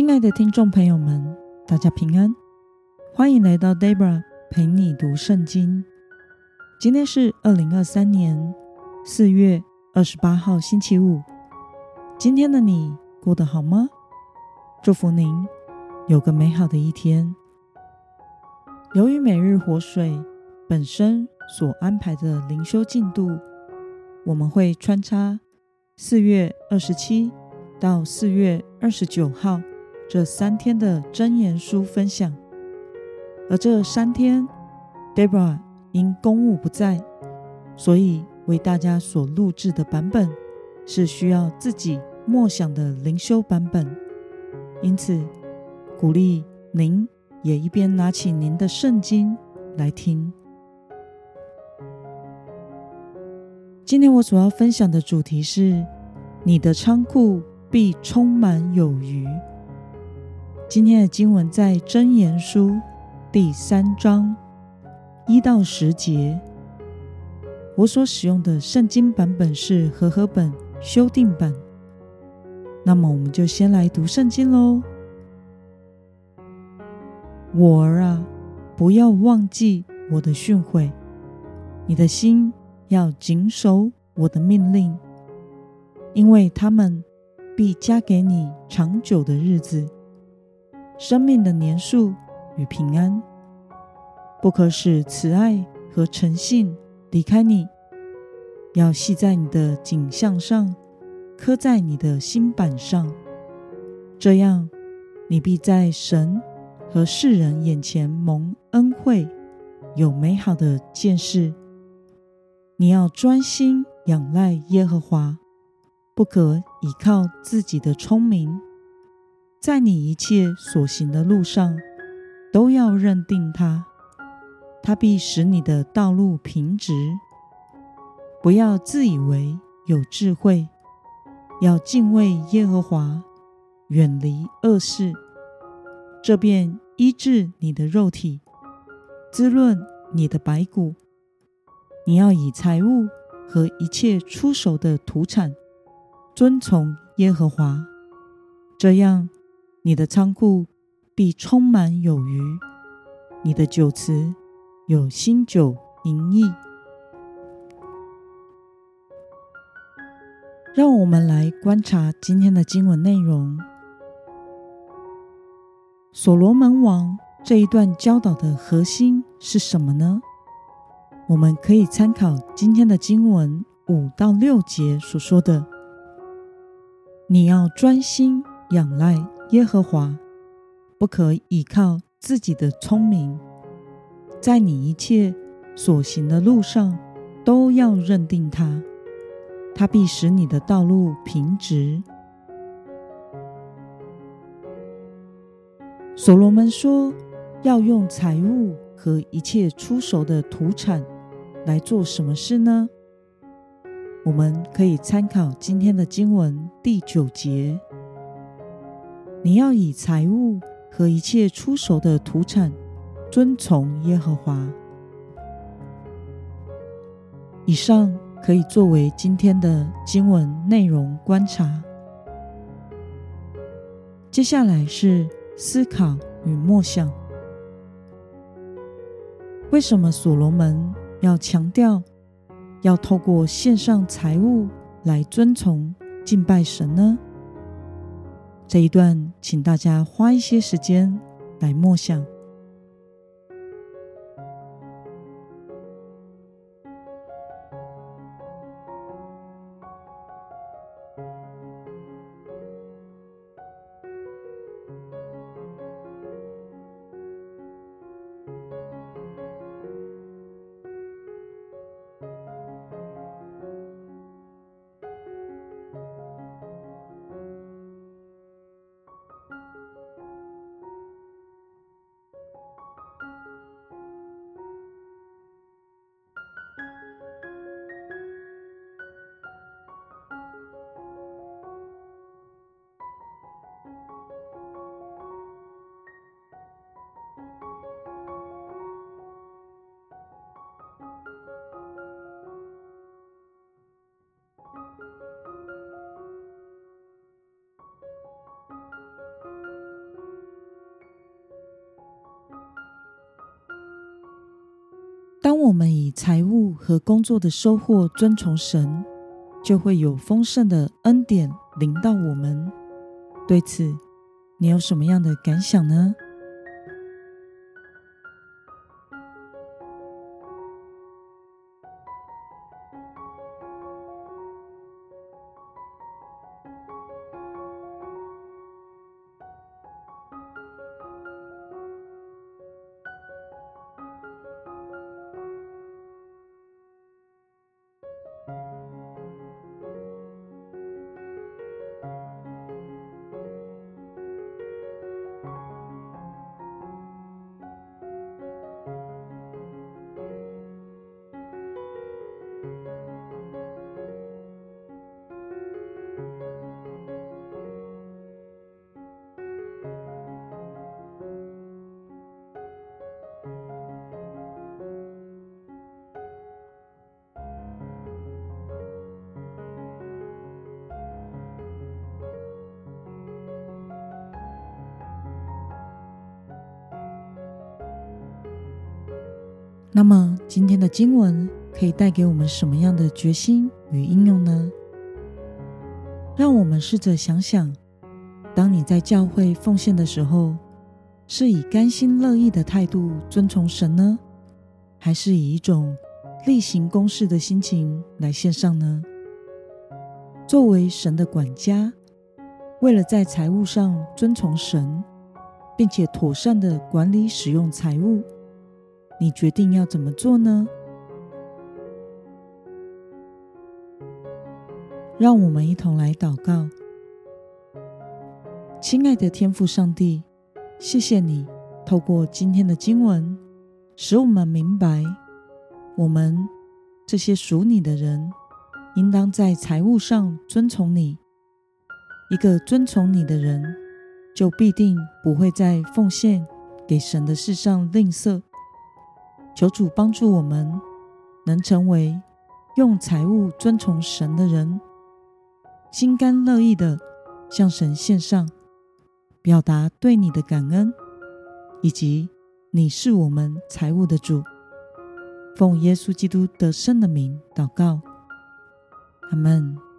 亲爱的听众朋友们，大家平安，欢迎来到 Debra 陪你读圣经。今天是二零二三年四月二十八号，星期五。今天的你过得好吗？祝福您有个美好的一天。由于每日活水本身所安排的灵修进度，我们会穿插四月二十七到四月二十九号这三天的箴言书分享，而这三天，Debra 因公务不在，所以为大家所录制的版本是需要自己默想的灵修版本，因此鼓励您也一边拿起您的圣经来听。今天我所要分享的主题是：你的仓库必充满有余。今天的经文在箴言书第三章一到十节。我所使用的圣经版本是和合本修订版。那么，我们就先来读圣经喽。我儿啊，不要忘记我的训诲，你的心。要谨守我的命令，因为他们必加给你长久的日子、生命的年数与平安。不可使慈爱和诚信离开你，要系在你的颈项上，刻在你的心版上。这样，你必在神和世人眼前蒙恩惠，有美好的见识。你要专心仰赖耶和华，不可倚靠自己的聪明，在你一切所行的路上都要认定他，他必使你的道路平直。不要自以为有智慧，要敬畏耶和华，远离恶事，这便医治你的肉体，滋润你的白骨。你要以财物和一切出手的土产遵从耶和华，这样你的仓库必充满有余，你的酒池有新酒盈溢。让我们来观察今天的经文内容。所罗门王这一段教导的核心是什么呢？我们可以参考今天的经文五到六节所说的：“你要专心仰赖耶和华，不可倚靠自己的聪明，在你一切所行的路上都要认定他，他必使你的道路平直。”所罗门说要用财物和一切出熟的土产。来做什么事呢？我们可以参考今天的经文第九节。你要以财物和一切出手的土产遵从耶和华。以上可以作为今天的经文内容观察。接下来是思考与默想。为什么所罗门要强调，要透过献上财物来遵从敬拜神呢？这一段，请大家花一些时间来默想。当我们以财务和工作的收获遵从神，就会有丰盛的恩典临到我们。对此，你有什么样的感想呢？那么，今天的经文可以带给我们什么样的决心与应用呢？让我们试着想想，当你在教会奉献的时候，是以甘心乐意的态度尊崇神呢，还是以一种例行公事的心情来献上呢？作为神的管家，为了在财务上尊崇神，并且妥善的管理使用财物。你决定要怎么做呢？让我们一同来祷告。亲爱的天父上帝，谢谢你透过今天的经文，使我们明白，我们这些属你的人，应当在财务上尊从你。一个尊从你的人，就必定不会在奉献给神的事上吝啬。求主帮助我们，能成为用财物尊崇神的人，心甘乐意的向神献上，表达对你的感恩，以及你是我们财物的主。奉耶稣基督得胜的名祷告，阿门。